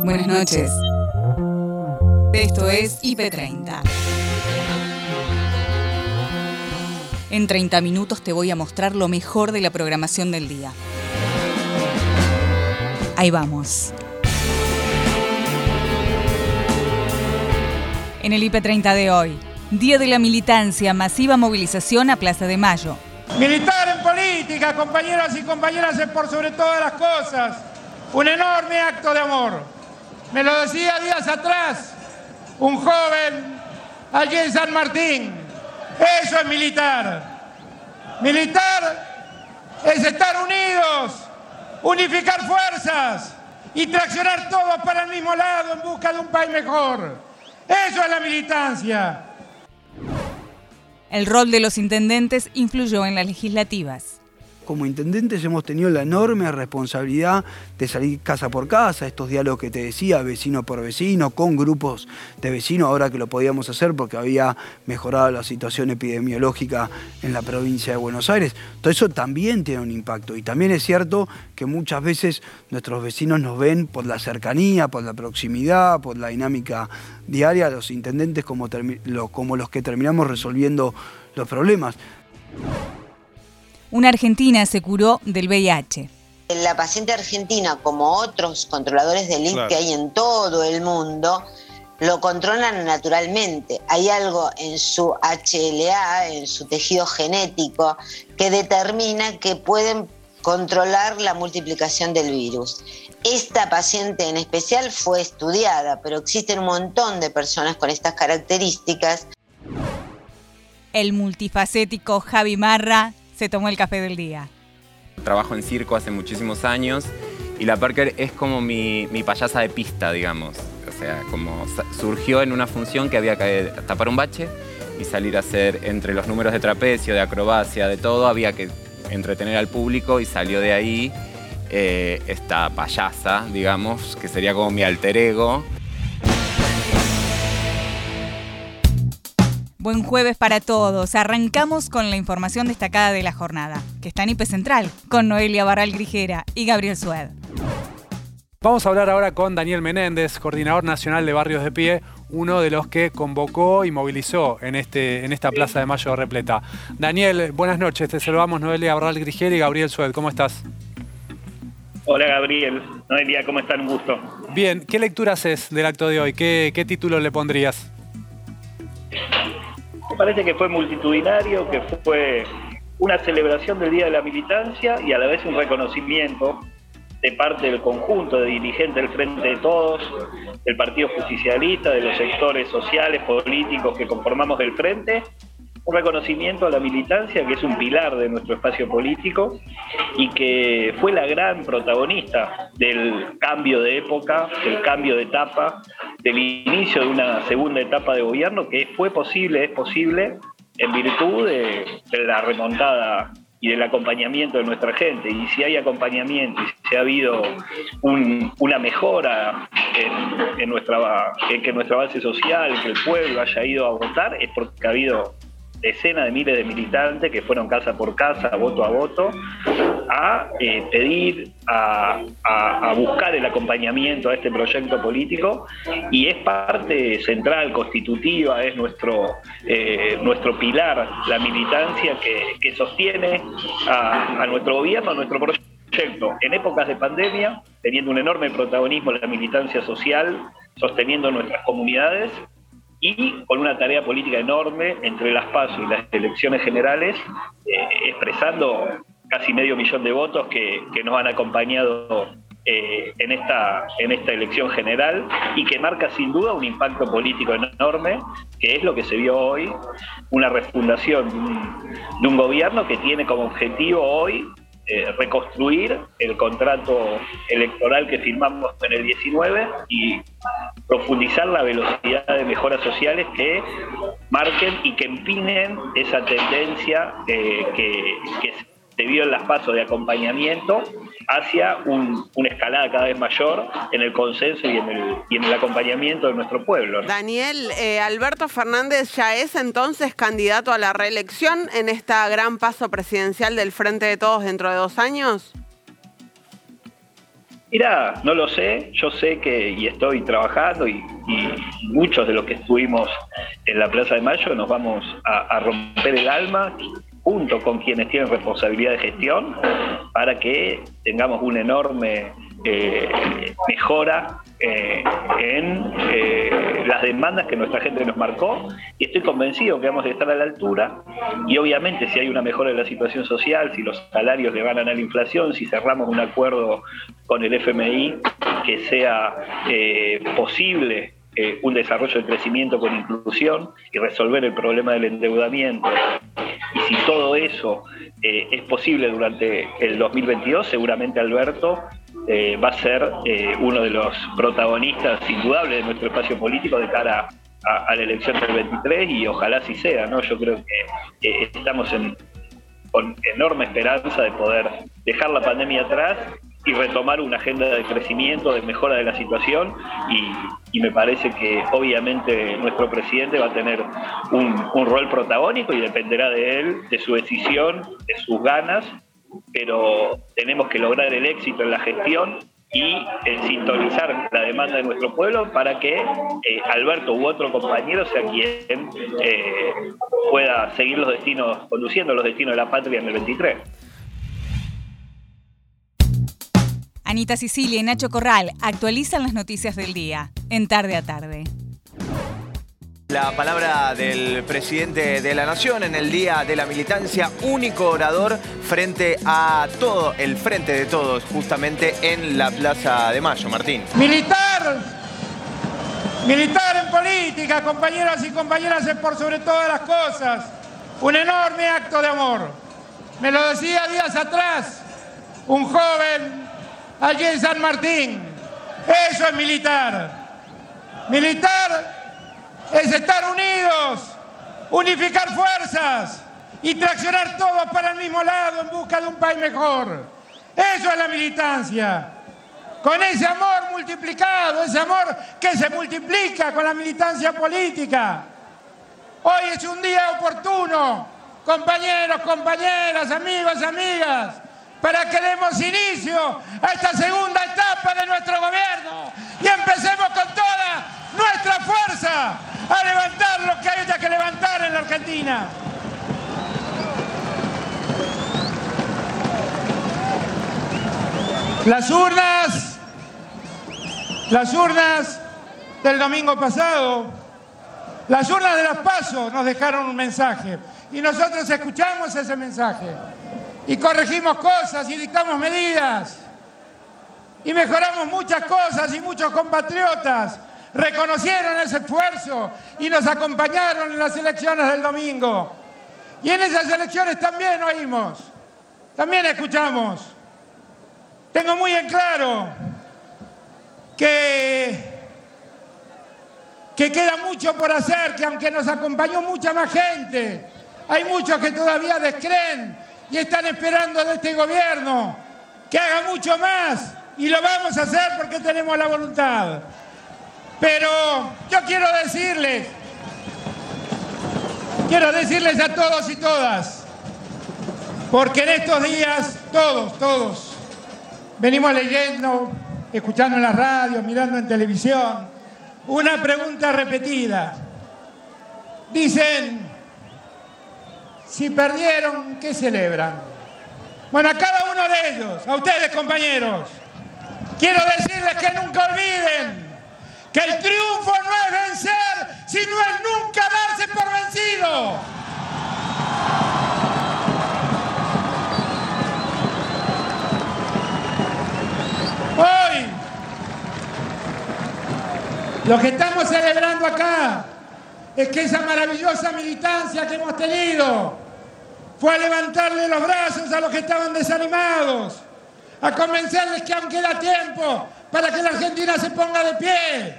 Buenas noches. Esto es IP30. En 30 minutos te voy a mostrar lo mejor de la programación del día. Ahí vamos. En el IP30 de hoy, Día de la Militancia, masiva movilización a Plaza de Mayo. Militar en política, compañeras y compañeras, es por sobre todas las cosas un enorme acto de amor. Me lo decía días atrás un joven allí en San Martín. Eso es militar. Militar es estar unidos, unificar fuerzas y traccionar todos para el mismo lado en busca de un país mejor. Eso es la militancia. El rol de los intendentes influyó en las legislativas como intendentes hemos tenido la enorme responsabilidad de salir casa por casa, estos diálogos que te decía, vecino por vecino, con grupos de vecinos, ahora que lo podíamos hacer porque había mejorado la situación epidemiológica en la provincia de Buenos Aires. Todo eso también tiene un impacto y también es cierto que muchas veces nuestros vecinos nos ven por la cercanía, por la proximidad, por la dinámica diaria, los intendentes como, como los que terminamos resolviendo los problemas una argentina se curó del VIH. La paciente argentina, como otros controladores del INC que hay en todo el mundo, lo controlan naturalmente. Hay algo en su HLA, en su tejido genético, que determina que pueden controlar la multiplicación del virus. Esta paciente en especial fue estudiada, pero existen un montón de personas con estas características. El multifacético Javi Marra se tomó el café del día. Trabajo en circo hace muchísimos años y la Parker es como mi, payasa de pista, digamos. O sea, como surgió en una función que había que tapar un bache y salir a hacer entre los números de trapecio, de acrobacia, de todo, había que entretener al público y salió de ahí eh, esta payasa, digamos, que sería como mi alter ego. Buen jueves para todos. Arrancamos con la información destacada de la jornada, que está en IP Central, con Noelia Barral Grijera y Gabriel Sued. Vamos a hablar ahora con Daniel Menéndez, coordinador nacional de Barrios de Pie, uno de los que convocó y movilizó en, este, en esta Plaza de Mayo repleta. Daniel, buenas noches, te saludamos Noelia Barral Grijera y Gabriel Sued, ¿cómo estás? Hola Gabriel, Noelia, ¿cómo están? Un gusto. Bien, ¿qué lectura haces del acto de hoy? ¿Qué, qué título le pondrías? Me parece que fue multitudinario, que fue una celebración del Día de la Militancia y a la vez un reconocimiento de parte del conjunto de dirigentes del Frente de Todos, del Partido Justicialista, de los sectores sociales, políticos que conformamos el Frente, un reconocimiento a la militancia que es un pilar de nuestro espacio político y que fue la gran protagonista del cambio de época, del cambio de etapa, del inicio de una segunda etapa de gobierno que fue posible, es posible, en virtud de, la remontada y del acompañamiento de nuestra gente. Y si hay acompañamiento y si ha habido una mejora en, nuestra, en que nuestra base social, que el pueblo haya ido a votar, es porque ha habido decenas de miles de militantes que fueron casa por casa, voto a voto, a eh, pedir, a, buscar el acompañamiento a este proyecto político y es parte central, constitutiva, es nuestro, eh, nuestro pilar, la militancia que, sostiene a, nuestro gobierno, a nuestro proyecto. En épocas de pandemia, teniendo un enorme protagonismo la militancia social, sosteniendo nuestras comunidades y con una tarea política enorme entre las PASO y las elecciones generales, eh, expresando casi medio millón de votos que, nos han acompañado eh, en, esta, en esta elección general y que marca sin duda un impacto político enorme, que es lo que se vio hoy, una refundación de un gobierno que tiene como objetivo hoy eh, reconstruir el contrato electoral que firmamos en el 19 y profundizar la velocidad de mejoras sociales que marquen y que empinen esa tendencia eh, que, se vio en las pasos de acompañamiento hacia una escalada cada vez mayor en el consenso y en el, y en el acompañamiento de nuestro pueblo. Daniel, eh, Alberto Fernández ya es entonces candidato a la reelección en esta gran paso presidencial del Frente de Todos dentro de dos años. Mirá, no lo sé, yo sé que y estoy trabajando y, muchos de los que estuvimos en la Plaza de Mayo nos vamos a, romper el alma junto con quienes tienen responsabilidad de gestión para que tengamos una enorme eh, mejora eh, en eh, las demandas que nuestra gente nos marcó. Y estoy convencido que vamos a estar a la altura. Y obviamente si hay una mejora en la situación social, si los salarios le ganan a la inflación, si cerramos un acuerdo con el FMI que sea eh, un desarrollo de crecimiento con inclusión y resolver el problema del endeudamiento. Y si todo eso es posible durante el 2022, seguramente Alberto eh, va a ser eh, uno de los protagonistas indudables de nuestro espacio político de cara a, la elección del 23 y ojalá así sea, ¿no? Yo creo que estamos con enorme esperanza de poder dejar la pandemia atrás y retomar una agenda de crecimiento, de mejora de la situación y, me parece que obviamente nuestro presidente va a tener un, rol protagónico y dependerá de él, de su decisión, de sus ganas pero tenemos que lograr el éxito en la gestión y en sintonizar la demanda de nuestro pueblo para que eh, Alberto u otro compañero sea quien eh, pueda seguir los destinos, conduciendo los destinos de la patria en el 23. Anita Sicilia y Nacho Corral actualizan las noticias del día en tarde a tarde. La palabra del presidente de la Nación en el Día de la Militancia, único orador frente a todo, el frente de todos, justamente en la Plaza de Mayo. Martín. Militar, militar en política, compañeras y compañeras, es por sobre todas las cosas un enorme acto de amor. Me lo decía días atrás un joven allí en San Martín. Eso es militar. Militar es estar unidos, unificar fuerzas y traccionar todos para el mismo lado en busca de un país mejor. Eso es la militancia. Con ese amor multiplicado, ese amor que se multiplica con la militancia política. Hoy es un día oportuno, compañeros, compañeras, amigos, amigas, para que demos inicio a esta segunda etapa de nuestro gobierno. Y empecemos con toda nuestra fuerza a levantar lo que haya que levantar en la Argentina. Las urnas, las urnas del domingo pasado, las urnas de las pasos nos dejaron un mensaje. Y nosotros escuchamos ese mensaje y corregimos cosas y dictamos medidas y mejoramos muchas cosas y muchos compatriotas reconocieron ese esfuerzo y nos acompañaron en las elecciones del domingo. Y en esas elecciones también oímos, también escuchamos. Tengo muy en claro que, que queda mucho por hacer, que aunque nos acompañó mucha más gente, hay muchos que todavía descreen y están esperando de este gobierno que haga mucho más y lo vamos a hacer porque tenemos la voluntad. Pero yo quiero decirles, quiero decirles a todos y todas, porque en estos días, todos, todos, venimos leyendo, escuchando en la radio, mirando en televisión, una pregunta repetida. Dicen, si perdieron, ¿qué celebran? Bueno, a cada uno de ellos, a ustedes compañeros, quiero decirles que nunca olviden que el triunfo no es vencer, sino es nunca darse por vencido. Hoy, lo que estamos celebrando acá es que esa maravillosa militancia que hemos tenido fue a levantarle los brazos a los que estaban desanimados, a convencerles que aún queda tiempo para que la Argentina se ponga de pie,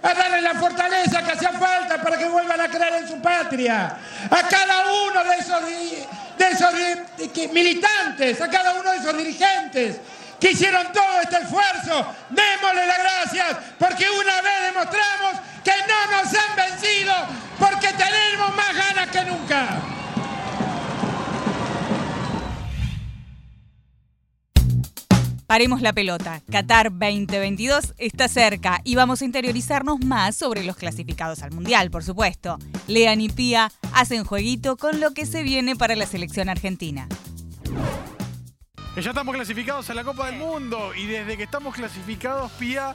a darle la fortaleza que hacía falta para que vuelvan a creer en su patria, a cada uno de esos, de esos militantes, a cada uno de esos dirigentes que hicieron todo este esfuerzo, démosle las gracias porque una vez demostramos que no nos han vencido Paremos la pelota. Qatar 2022 está cerca y vamos a interiorizarnos más sobre los clasificados al Mundial, por supuesto. Lean y Pía hacen jueguito con lo que se viene para la selección argentina. Ya estamos clasificados a la Copa del Mundo y desde que estamos clasificados, Pía,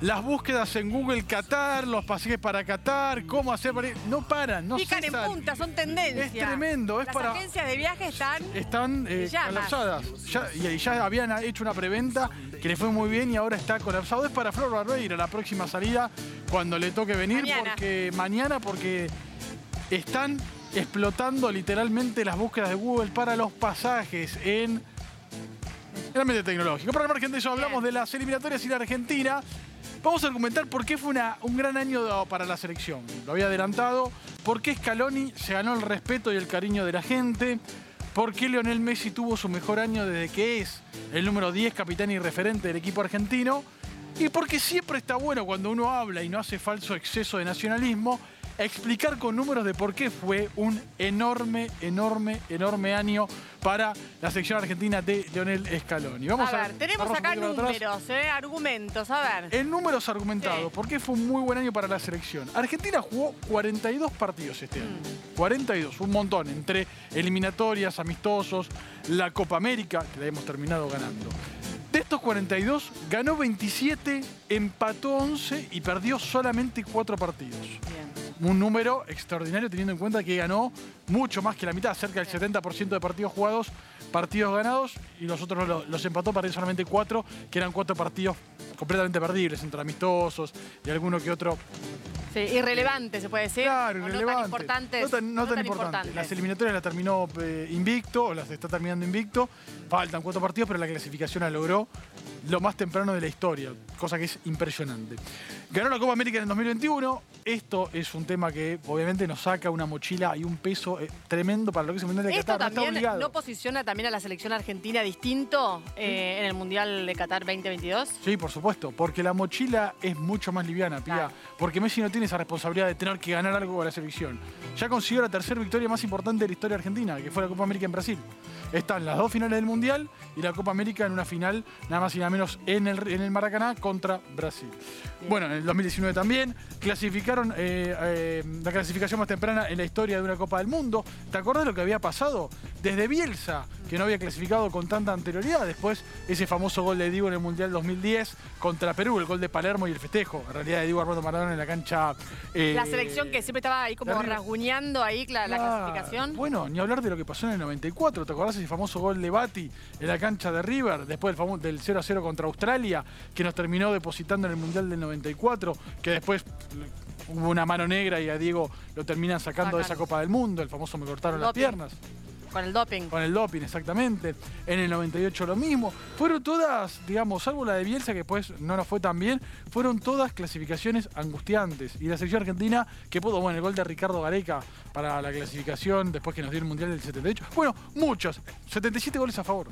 las búsquedas en Google Qatar, los pasajes para Qatar, cómo hacer para ir, no paran, no Pican en cesan. punta, son tendencias. Es tremendo, es Las para- agencias de viaje están... Están eh, colapsadas. Ya, y ya habían hecho una preventa que le fue muy bien y ahora está colapsado. Es para Flor Barbeira la próxima salida cuando le toque venir Mañana. porque mañana porque están explotando literalmente las búsquedas de Google para los pasajes en el ambiente tecnológico. Para el margen de eso hablamos de las eliminatorias y la Argentina. Vamos a argumentar por qué fue una- un gran año para la selección. Lo había adelantado. ¿Por qué Scaloni se ganó el respeto y el cariño de la gente? ¿Por qué Lionel Messi tuvo su mejor año desde que es el número 10 capitán y referente del equipo argentino? Y porque siempre está bueno cuando uno habla y no hace falso exceso de nacionalismo, explicar con números de por qué fue un enorme, enorme, enorme año para la selección argentina de Lionel Scaloni. Vamos a ver, tenemos darnos un acá números, eh, argumentos, a ver. En números argumentados, ¿por qué fue un muy buen año para la selección? Argentina jugó 42 partidos este año. 42, un montón, entre eliminatorias, amistosos, la Copa América, que la hemos terminado ganando. De estos 42, ganó 27, empató 11 y perdió solamente 4 partidos. Un número extraordinario teniendo en cuenta que ganó mucho más que la mitad, cerca del 70% de partidos jugados, partidos ganados, y los otros lo- los empató, perdió solamente 4, que eran 4 partidos completamente perdibles, entre amistosos y alguno que otro Sí, irrelevante, se puede decir. Claro, No irrelevante. tan. No tan, no tan importante. importantes. Las eliminatorias las terminó eh, invicto, o las está terminando invicto. Faltan cuatro partidos, pero la clasificación la logró lo más temprano de la historia, cosa que es impresionante. Ganó la Copa América en el 2021. Esto es un tema que obviamente nos saca una mochila y un peso eh, tremendo para lo que es el Mundial de ¿Esto Qatar. No está posiciona también a la selección argentina distinto eh, en el Mundial de Qatar 2022? Sí, por supuesto, porque la mochila es mucho más liviana, Pía. Porque Messi no tiene esa responsabilidad de tener que ganar algo con la selección. Ya consiguió la tercera victoria más importante de la historia argentina, que fue la Copa América en Brasil. Están las dos finales del Mundial y la Copa América en una final, nada más y nada menos, en el, en el Maracaná contra Brasil. Bueno, en el 2019 también eh, eh, la clasificación más temprana en la historia de una Copa del Mundo. ¿Te acordás lo que había pasado? Desde Bielsa, que no había clasificado con tanta anterioridad. Después, ese famoso gol de Diego en el Mundial 2010 contra Perú, el gol de Palermo y el festejo. En realidad, de Diego Armando Maradona en la cancha. eh, la selección que siempre estaba ahí como rasguñando ahí la, clasificación. Bueno, ni hablar de lo que pasó en el 94. ¿Te acordás ese famoso gol de Bati en la cancha de River? Después del, famo- del 0 a 0 contra Australia, que nos terminó depositando en el Mundial del 94, que después hubo una mano negra y a Diego lo terminan sacando de esa. Copa del Mundo. El famoso me cortaron las piernas. Con el doping. Con el doping, exactamente. En el 98 lo mismo. Fueron todas, digamos, salvo la de Bielsa, que después no nos fue tan bien, fueron todas clasificaciones angustiantes. Y la selección argentina, que pudo, bueno, el gol de Ricardo Gareca para la clasificación, después que nos dio el Mundial del 78. Bueno, muchos. 77 goles a favor.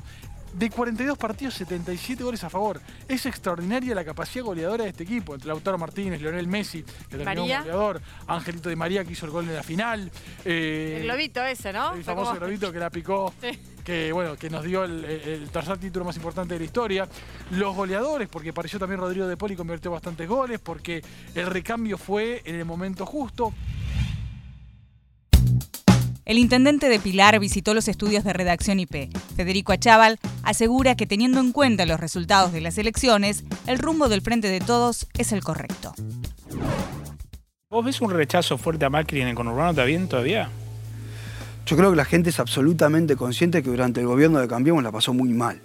De 42 partidos, 77 goles a favor. Es extraordinaria la capacidad goleadora de este equipo. Entre Lautaro Martínez, Leonel Messi, que terminó como goleador, Angelito Di María, que hizo el gol en la final. eh, El globito ese, ¿no? el famoso como- globito que la picó, Sí. que bueno, que nos dio el, el tercer título más importante de la historia. Los goleadores, porque apareció también Rodrigo de Poli y convirtió bastantes goles, porque el recambio fue en el momento justo. El intendente de Pilar visitó los estudios de redacción IP. Federico Achával asegura que teniendo en cuenta los resultados de las elecciones, el rumbo del Frente de Todos es el correcto. ¿Vos ves un rechazo fuerte a Macri en el conurbano también todavía? Yo creo que la gente es absolutamente consciente que durante el gobierno de Cambiemos la pasó muy mal.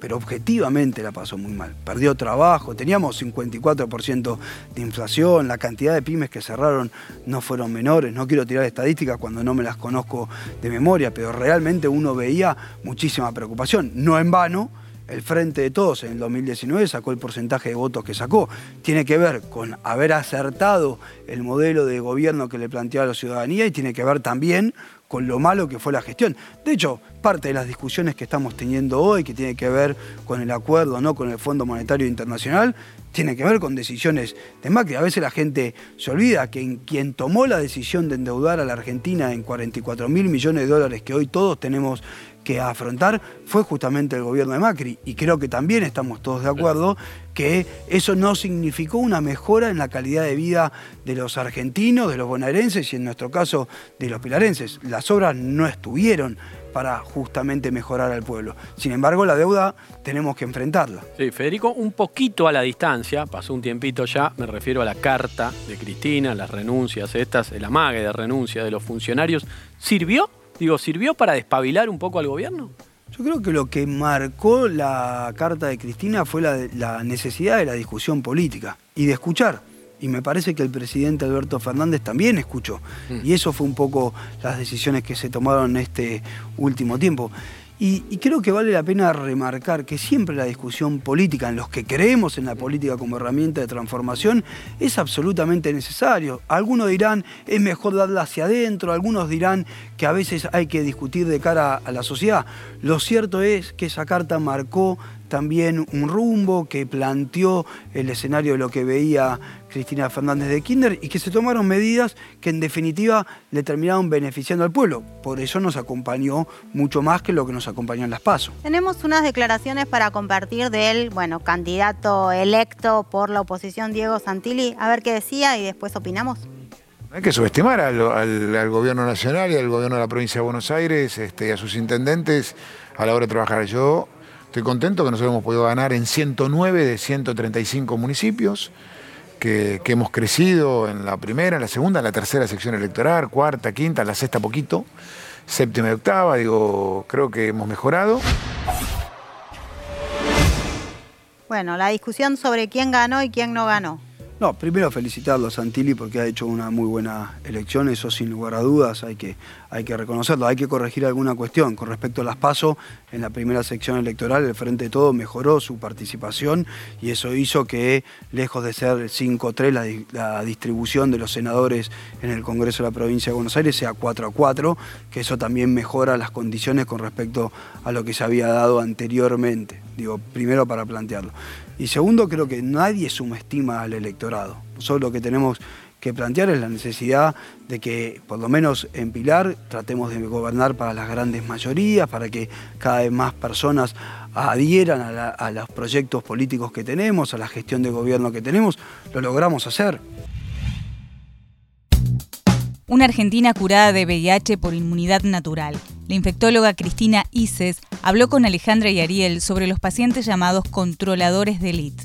Pero objetivamente la pasó muy mal. Perdió trabajo, teníamos 54% de inflación, la cantidad de pymes que cerraron no fueron menores. No quiero tirar estadísticas cuando no me las conozco de memoria, pero realmente uno veía muchísima preocupación. No en vano, el Frente de Todos en el 2019 sacó el porcentaje de votos que sacó. Tiene que ver con haber acertado el modelo de gobierno que le planteaba la ciudadanía y tiene que ver también con lo malo que fue la gestión. De hecho, parte de las discusiones que estamos teniendo hoy, que tiene que ver con el acuerdo no con el Fondo Monetario Internacional, tiene que ver con decisiones de Macri. A veces la gente se olvida que en quien tomó la decisión de endeudar a la Argentina en 44 mil millones de dólares que hoy todos tenemos que afrontar fue justamente el gobierno de Macri. Y creo que también estamos todos de acuerdo que eso no significó una mejora en la calidad de vida de los argentinos, de los bonaerenses y en nuestro caso de los pilarenses. Las obras no estuvieron para justamente mejorar al pueblo. Sin embargo, la deuda tenemos que enfrentarla. Sí, Federico, un poquito a la distancia, pasó un tiempito ya, me refiero a la carta de Cristina, las renuncias estas, el amague de renuncia de los funcionarios. ¿Sirvió? Digo, ¿sirvió para despabilar un poco al gobierno? Yo creo que lo que marcó la carta de Cristina fue la, la necesidad de la discusión política y de escuchar y me parece que el presidente Alberto Fernández también escuchó. Mm. Y eso fue un poco las decisiones que se tomaron en este último tiempo. Y, creo que vale la pena remarcar que siempre la discusión política, en los que creemos en la política como herramienta de transformación, es absolutamente necesario. Algunos dirán es mejor darla hacia adentro, algunos dirán que a veces hay que discutir de cara a la sociedad. Lo cierto es que esa carta marcó también un rumbo que planteó el escenario de lo que veía Cristina Fernández de Kinder y que se tomaron medidas que en definitiva le terminaron beneficiando al pueblo. Por eso nos acompañó mucho más que lo que nos acompañó en las PASO. Tenemos unas declaraciones para compartir del bueno, candidato electo por la oposición Diego Santilli. A ver qué decía y después opinamos. No hay que subestimar al, gobierno nacional y al gobierno de la provincia de Buenos Aires este, y a sus intendentes a la hora de trabajar. Yo estoy contento que nosotros hemos podido ganar en 109 de 135 municipios que, hemos crecido en la primera, en la segunda, en la tercera sección electoral, cuarta, quinta, en la sexta poquito, séptima y octava, digo, creo que hemos mejorado. Bueno, la discusión sobre quién ganó y quién no ganó. No, primero felicitarlo a Santilli porque ha hecho una muy buena elección, eso sin lugar a dudas, hay que, hay que reconocerlo. Hay que corregir alguna cuestión. Con respecto a las PASO, en la primera sección electoral, el Frente de Todo mejoró su participación y eso hizo que, lejos de ser 5-3 la, distribución de los senadores en el Congreso de la Provincia de Buenos Aires, sea 4 4, que eso también mejora las condiciones con respecto a lo que se había dado anteriormente. Digo, primero para plantearlo. Y segundo, creo que nadie subestima al electorado. Nosotros lo que tenemos que plantear es la necesidad de que, por lo menos en Pilar, tratemos de gobernar para las grandes mayorías, para que cada vez más personas adhieran a, a los proyectos políticos que tenemos, a la gestión de gobierno que tenemos. Lo logramos hacer. Una argentina curada de VIH por inmunidad natural. La infectóloga Cristina Ises habló con Alejandra y Ariel sobre los pacientes llamados controladores de elite.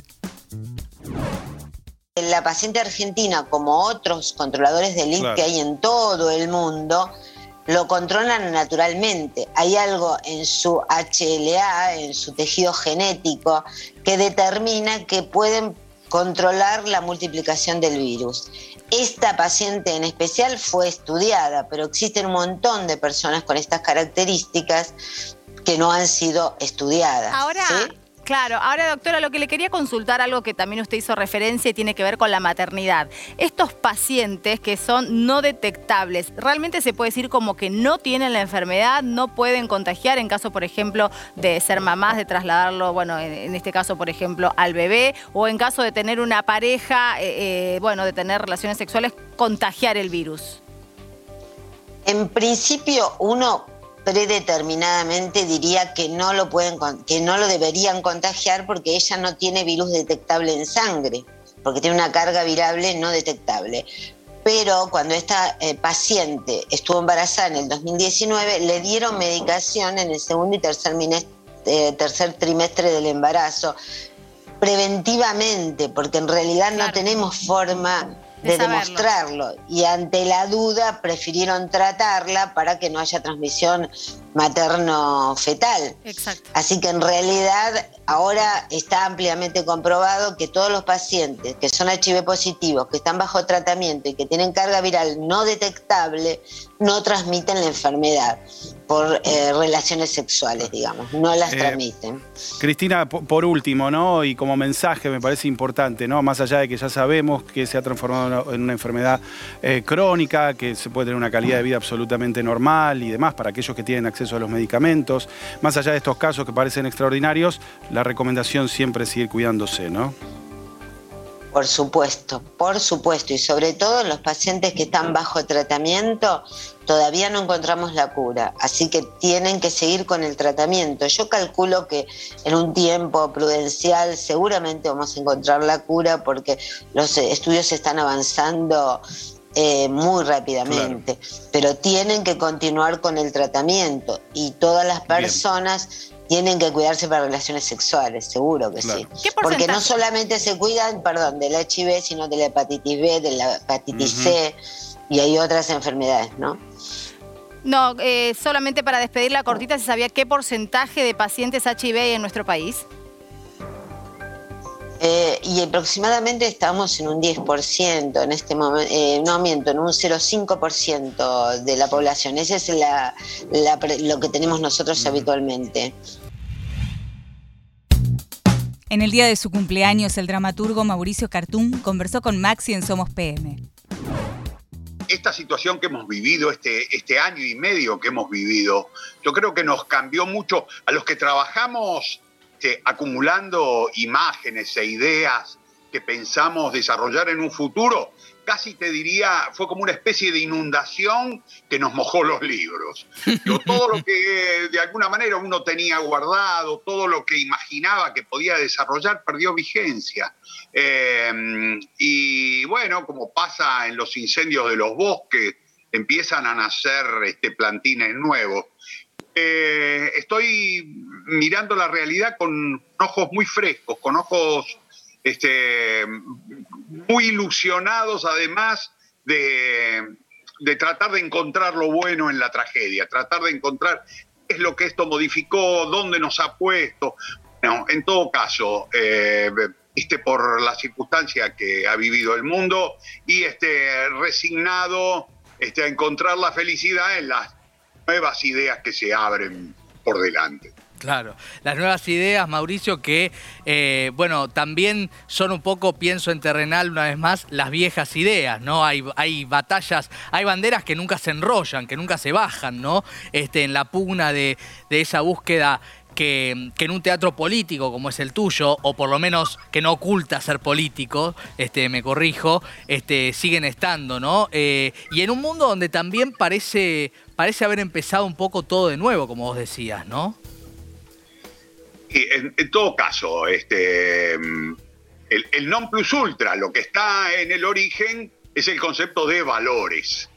La paciente argentina, como otros controladores de elite que hay en todo el mundo, lo controlan naturalmente. Hay algo en su HLA, en su tejido genético, que determina que pueden controlar la multiplicación del virus. Esta paciente en especial fue estudiada, pero existen un montón de personas con estas características que no han sido estudiadas. Ahora, Claro, ahora doctora, lo que le quería consultar, algo que también usted hizo referencia y tiene que ver con la maternidad. Estos pacientes que son no detectables, ¿realmente se puede decir como que no tienen la enfermedad, no pueden contagiar en caso, por ejemplo, de ser mamás, de trasladarlo, bueno, en, este caso, por ejemplo, al bebé, o en caso de tener una pareja, eh, eh, bueno, de tener relaciones sexuales, contagiar el virus? En principio, uno predeterminadamente diría que no lo pueden que no lo deberían contagiar porque ella no tiene virus detectable en sangre, porque tiene una carga virable no detectable. Pero cuando esta eh, paciente estuvo embarazada en el 2019, le dieron medicación en el segundo y tercer, eh, tercer trimestre del embarazo, preventivamente, porque en realidad no tenemos forma de, demostrarlo. Y ante la duda prefirieron tratarla para que no haya transmisión materno-fetal. Exacto. Así que en realidad ahora está ampliamente comprobado que todos los pacientes que son HIV positivos, que están bajo tratamiento y que tienen carga viral no detectable, no transmiten la enfermedad por eh, relaciones sexuales, digamos, no las eh, transmiten. Cristina, por último, ¿no? Y como mensaje me parece importante, ¿no? Más allá de que ya sabemos que se ha transformado en una enfermedad eh, crónica, que se puede tener una calidad de vida absolutamente normal y demás para aquellos que tienen acceso a los medicamentos, más allá de estos casos que parecen extraordinarios, la recomendación siempre es seguir cuidándose, ¿no? Por supuesto, por supuesto, y sobre todo en los pacientes que están bajo tratamiento, todavía no encontramos la cura, así que tienen que seguir con el tratamiento. Yo calculo que en un tiempo prudencial seguramente vamos a encontrar la cura porque los estudios están avanzando eh, muy rápidamente, pero tienen que continuar con el tratamiento. Y todas las personas tienen que cuidarse para relaciones sexuales, seguro que sí. Porque no solamente se cuidan, perdón, del HIV, sino de la hepatitis B, de la hepatitis C y hay otras enfermedades, ¿no? No, eh, solamente para despedir la cortita, ¿se sabía qué porcentaje de pacientes HIV hay en nuestro país? Eh, y aproximadamente estamos en un 10% en este momento, eh, no miento, en un 0,5% de la población. Ese es lo que tenemos nosotros habitualmente. En el día de su cumpleaños, el dramaturgo Mauricio Cartún conversó con Maxi en Somos PM. Esta situación que hemos vivido, este, este año y medio que hemos vivido, yo creo que nos cambió mucho a los que trabajamos este, acumulando imágenes e ideas que pensamos desarrollar en un futuro, casi te diría, fue como una especie de inundación que nos mojó los libros. todo lo que de alguna manera uno tenía guardado, todo lo que imaginaba que podía desarrollar, perdió vigencia. Em, y bueno, como pasa en los incendios de los bosques, empiezan a nacer este, plantines nuevos. Eh, estoy mirando la realidad con ojos muy frescos, con ojos este, muy ilusionados además de, tratar de encontrar lo bueno en la tragedia, tratar de encontrar qué es lo que esto modificó, dónde nos ha puesto. en todo caso, eh, este, por la circunstancia que ha vivido el mundo y este, resignado este, a encontrar la felicidad en las nuevas ideas que se abren por delante. Claro, las nuevas ideas, Mauricio, que, eh, bueno, también son un poco, pienso en terrenal una vez más, las viejas ideas, ¿no? Hay, hay batallas, hay banderas que nunca se enrollan, que nunca se bajan, ¿no? Este, en la pugna de, de esa búsqueda que, en un teatro político como es el tuyo, o por lo menos que no oculta ser político, este, me corrijo, este, siguen estando, ¿no? Eh, y en un mundo donde también parece, parece haber empezado un poco todo de nuevo, como vos decías, ¿no? En, todo caso, este, el, non plus ultra, lo que está en el origen, es el concepto de valores.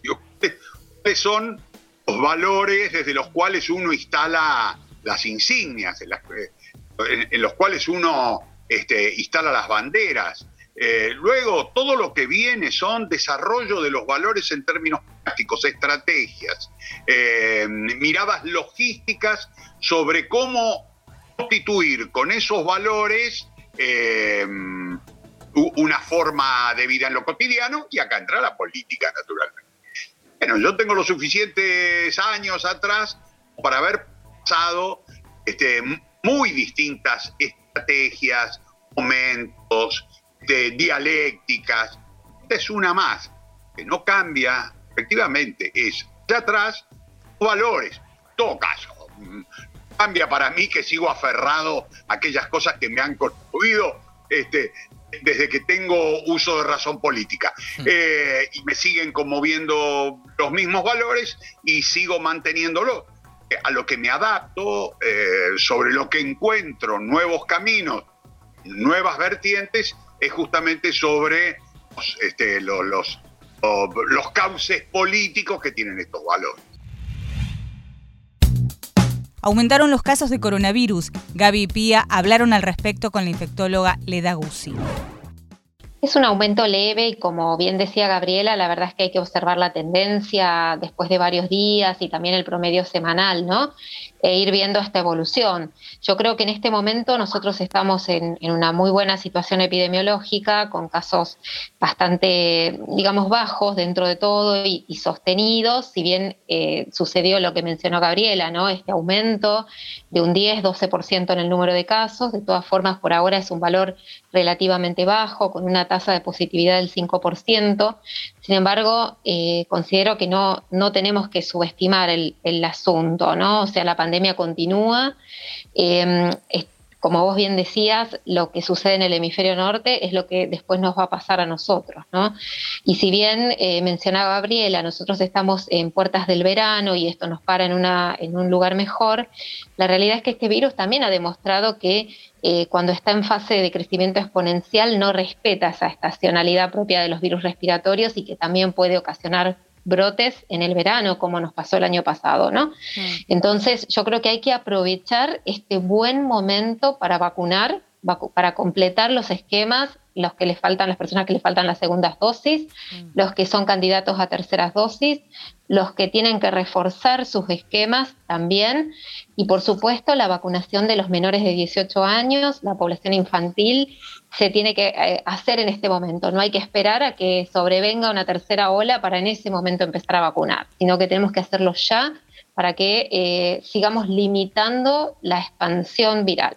¿Cuáles son los valores desde los cuales uno instala las insignias, en, los cuales uno este, instala las banderas. Eh, luego, todo lo que viene son desarrollo de los valores en términos prácticos, estrategias, eh, miradas logísticas sobre cómo constituir con esos valores eh, una forma de vida en lo cotidiano y acá entra la política, naturalmente. Bueno, yo tengo los suficientes años atrás para ver este, muy distintas estrategias, momentos, de dialécticas. es una más, que no cambia, efectivamente, es de atrás valores. En todo caso, cambia para mí que sigo aferrado a aquellas cosas que me han construido este, desde que tengo uso de razón política. Hmm. Eh, y me siguen conmoviendo los mismos valores y sigo manteniéndolo a lo que me adapto, eh, sobre lo que encuentro nuevos caminos, nuevas vertientes, es justamente sobre los, este, los, cauces políticos que tienen estos valores. Aumentaron los casos de coronavirus. Gaby y Pía hablaron al respecto con la infectóloga Leda Guzzi. Es un aumento leve y como bien decía Gabriela, la verdad es que hay que observar la tendencia después de varios días y también el promedio semanal, ¿no? E ir viendo esta evolución. Yo creo que en este momento nosotros estamos en, una muy buena situación epidemiológica, con casos bastante, digamos, bajos dentro de todo y, sostenidos, si bien eh, sucedió lo que mencionó Gabriela, ¿no? Este aumento de un 10-12% en el número de casos, de todas formas por ahora es un valor relativamente bajo, con una tasa de positividad del 5%. Sin embargo, eh, considero que no, no tenemos que subestimar el, el asunto, ¿no? O sea, la pandemia continúa. Em, como vos bien decías, lo que sucede en el hemisferio norte es lo que después nos va a pasar a nosotros, ¿no? Y si bien eh, mencionaba Gabriela, nosotros estamos en puertas del verano y esto nos para en, una, en un lugar mejor, la realidad es que este virus también ha demostrado que eh, cuando está en fase de crecimiento exponencial no respeta esa estacionalidad propia de los virus respiratorios y que también puede ocasionar brotes en el verano, como nos pasó el año pasado, ¿no? Entonces, yo creo que hay que aprovechar este buen momento para vacunar, para completar los esquemas, los que les faltan, las personas que les faltan las segundas dosis, los que son candidatos a terceras dosis, los que tienen que reforzar sus esquemas también, y por supuesto la vacunación de los menores de 18 años, la población infantil, se tiene que eh, hacer en este momento. No hay que esperar a que sobrevenga una tercera ola para en ese momento empezar a vacunar, sino que tenemos que hacerlo ya para que eh, sigamos limitando la expansión viral.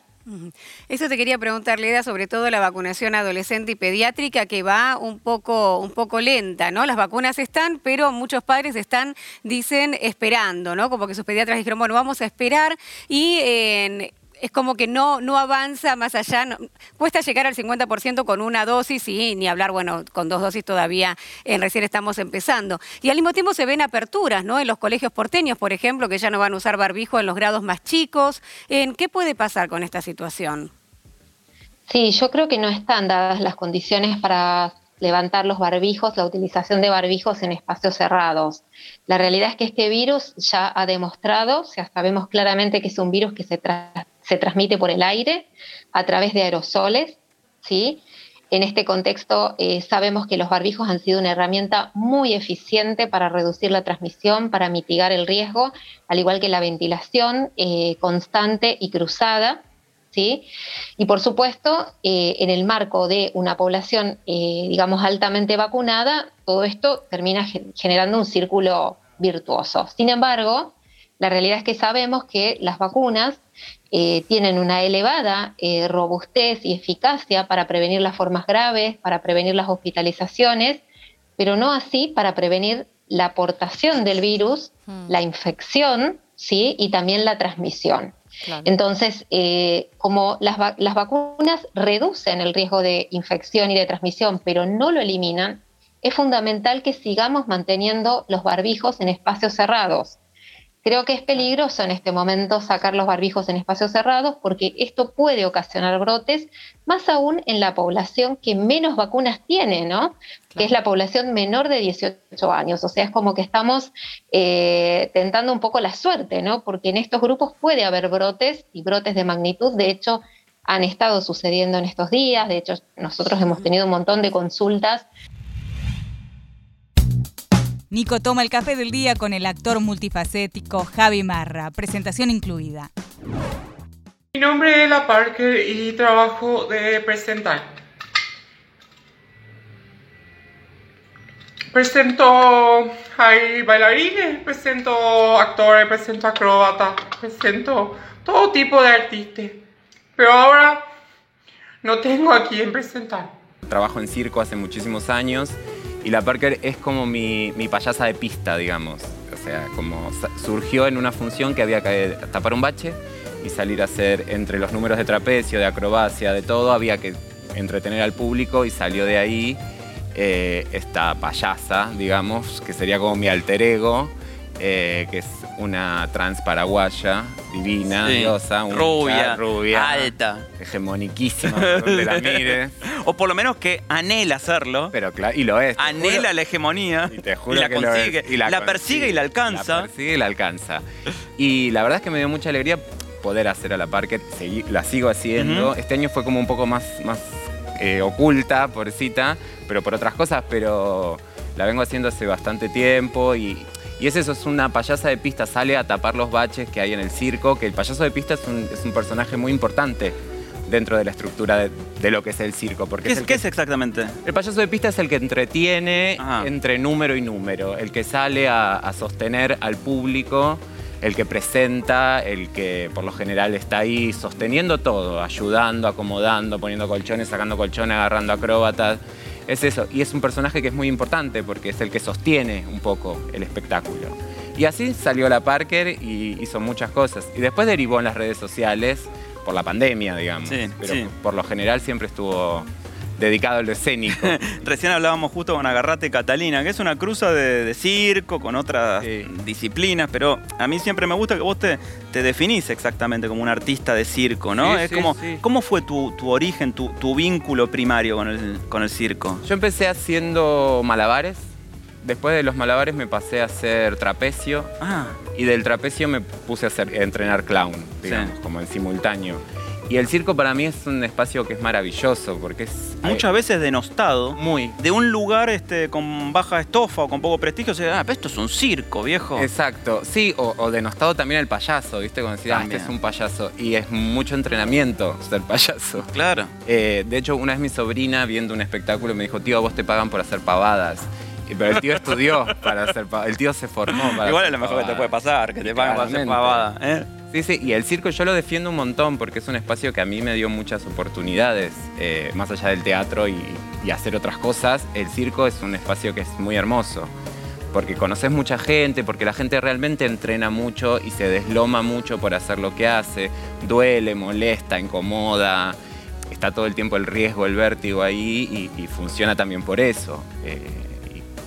Eso te quería preguntar, Leda, sobre todo la vacunación adolescente y pediátrica que va un poco, un poco lenta, ¿no? Las vacunas están, pero muchos padres están, dicen, esperando, ¿no? Como que sus pediatras dijeron, bueno, vamos a esperar y en es como que no, no avanza más allá, cuesta llegar al 50% con una dosis y ni hablar, bueno, con dos dosis todavía en recién estamos empezando. Y al mismo tiempo se ven aperturas, ¿no? En los colegios porteños, por ejemplo, que ya no van a usar barbijo en los grados más chicos. ¿En ¿Qué puede pasar con esta situación? Sí, yo creo que no están dadas las condiciones para levantar los barbijos, la utilización de barbijos en espacios cerrados. La realidad es que este virus ya ha demostrado, o sea, sabemos claramente que es un virus que se, se transmite por el aire a través de aerosoles, ¿sí? En este contexto eh, sabemos que los barbijos han sido una herramienta muy eficiente para reducir la transmisión, para mitigar el riesgo, al igual que la ventilación eh, constante y cruzada. ¿sí? Y por supuesto, eh, en el marco de una población, digamos, altamente vacunada, todo esto termina generando un círculo virtuoso. Sin embargo, la realidad es que sabemos que las vacunas eh, tienen una elevada eh, robustez y eficacia para prevenir las formas graves, para prevenir las hospitalizaciones, pero no así para prevenir la aportación del virus, hmm. la infección, ¿sí? Y también la transmisión. Entonces, eh, como las, las vacunas reducen el riesgo de infección y de transmisión, pero no lo eliminan, es fundamental que sigamos manteniendo los barbijos en espacios cerrados. Creo que es peligroso en este momento sacar los barbijos en espacios cerrados porque esto puede ocasionar brotes, más aún en la población que menos vacunas tiene, ¿no? Que es la población menor de 18 años. O sea, es como que estamos eh, tentando un poco la suerte, ¿no? Porque en estos grupos puede haber brotes y brotes de magnitud. De hecho, han estado sucediendo en estos días. De hecho, nosotros hemos tenido un montón de consultas Nico toma el café del día con el actor multifacético Javi Marra, presentación incluida. Mi nombre es La Parker y trabajo de presentar. Presento hay bailarines, presento actores, presento acróbatas, presento todo tipo de artistas. Pero ahora no tengo a quién presentar. Trabajo en circo hace muchísimos años y la Parker es como mi, payasa de pista, digamos. O sea, como surgió en una función que había que tapar un bache y salir a hacer entre los números de trapecio, de acrobacia, de todo, había que entretener al público y salió de ahí eh, esta payasa, digamos, que sería como mi alter ego, eh, que es una trans paraguaya, divina, diosa, rubia, rubia, alta, hegemoniquísima, donde la mires. O por lo menos que anhela hacerlo. Pero claro, y lo es. Anhela la hegemonía. Y te juro la que consigue. Lo es. la, persigue y la alcanza. La persigue y la alcanza. Y la verdad es que me dio mucha alegría poder hacer a la Parker, la sigo haciendo. Este año fue como un poco más, más eh, oculta, pobrecita, pero por otras cosas, pero la vengo haciendo hace bastante tiempo y y es eso, es una payasa de pista, sale a tapar los baches que hay en el circo, que el payaso de pista es un, personaje muy importante dentro de la estructura de, lo que es el circo. Porque ¿Qué, es, el ¿qué es exactamente? El payaso de pista es el que entretiene entre número y número, el que sale a, sostener al público, el que presenta, el que por lo general está ahí sosteniendo todo, ayudando, acomodando, poniendo colchones, sacando colchones, agarrando acróbatas. Es eso, y es un personaje que es muy importante porque es el que sostiene un poco el espectáculo. Y así salió la Parker y hizo muchas cosas. Y después derivó en las redes sociales por la pandemia, digamos. Sí, Pero sí. por lo general siempre estuvo dedicado a lo escénico. Recién hablábamos justo con Agarrate Catalina, que es una cruza de, de circo con otras disciplinas, pero a mí siempre me gusta que vos te, te definís exactamente como un artista de circo, ¿no? Sí, es sí, como. ¿Cómo fue tu, tu origen, tu, tu vínculo primario con el, con el circo? Yo empecé haciendo malabares. Después de los malabares me pasé a hacer trapecio. Ah. Y del trapecio me puse a, hacer, a entrenar clown, digamos, como en simultáneo. Y el circo para mí es un espacio que es maravilloso porque es... Muchas veces denostado. Muy. De un lugar este, con baja estofa o con poco prestigio, se dice, ah, pero esto es un circo, viejo. Exacto, sí, o, o denostado también el payaso, ¿viste? Cuando decías, ah, este es un payaso. Y es mucho entrenamiento ser payaso. Claro. Eh, de hecho, una vez mi sobrina viendo un espectáculo me dijo, tío, a vos te pagan por hacer pavadas. Pero el tío estudió para hacer pavadas. El tío se formó para Igual es lo mejor que te puede pasar, que te paguen para hacer pavada. ¿eh? Sí, sí, y el circo yo lo defiendo un montón porque es un espacio que a mí me dio muchas oportunidades, eh, más allá del teatro y, y hacer otras cosas, el circo es un espacio que es muy hermoso, porque conoces mucha gente, porque la gente realmente entrena mucho y se desloma mucho por hacer lo que hace, duele, molesta, incomoda, está todo el tiempo el riesgo, el vértigo ahí y, y funciona también por eso, eh,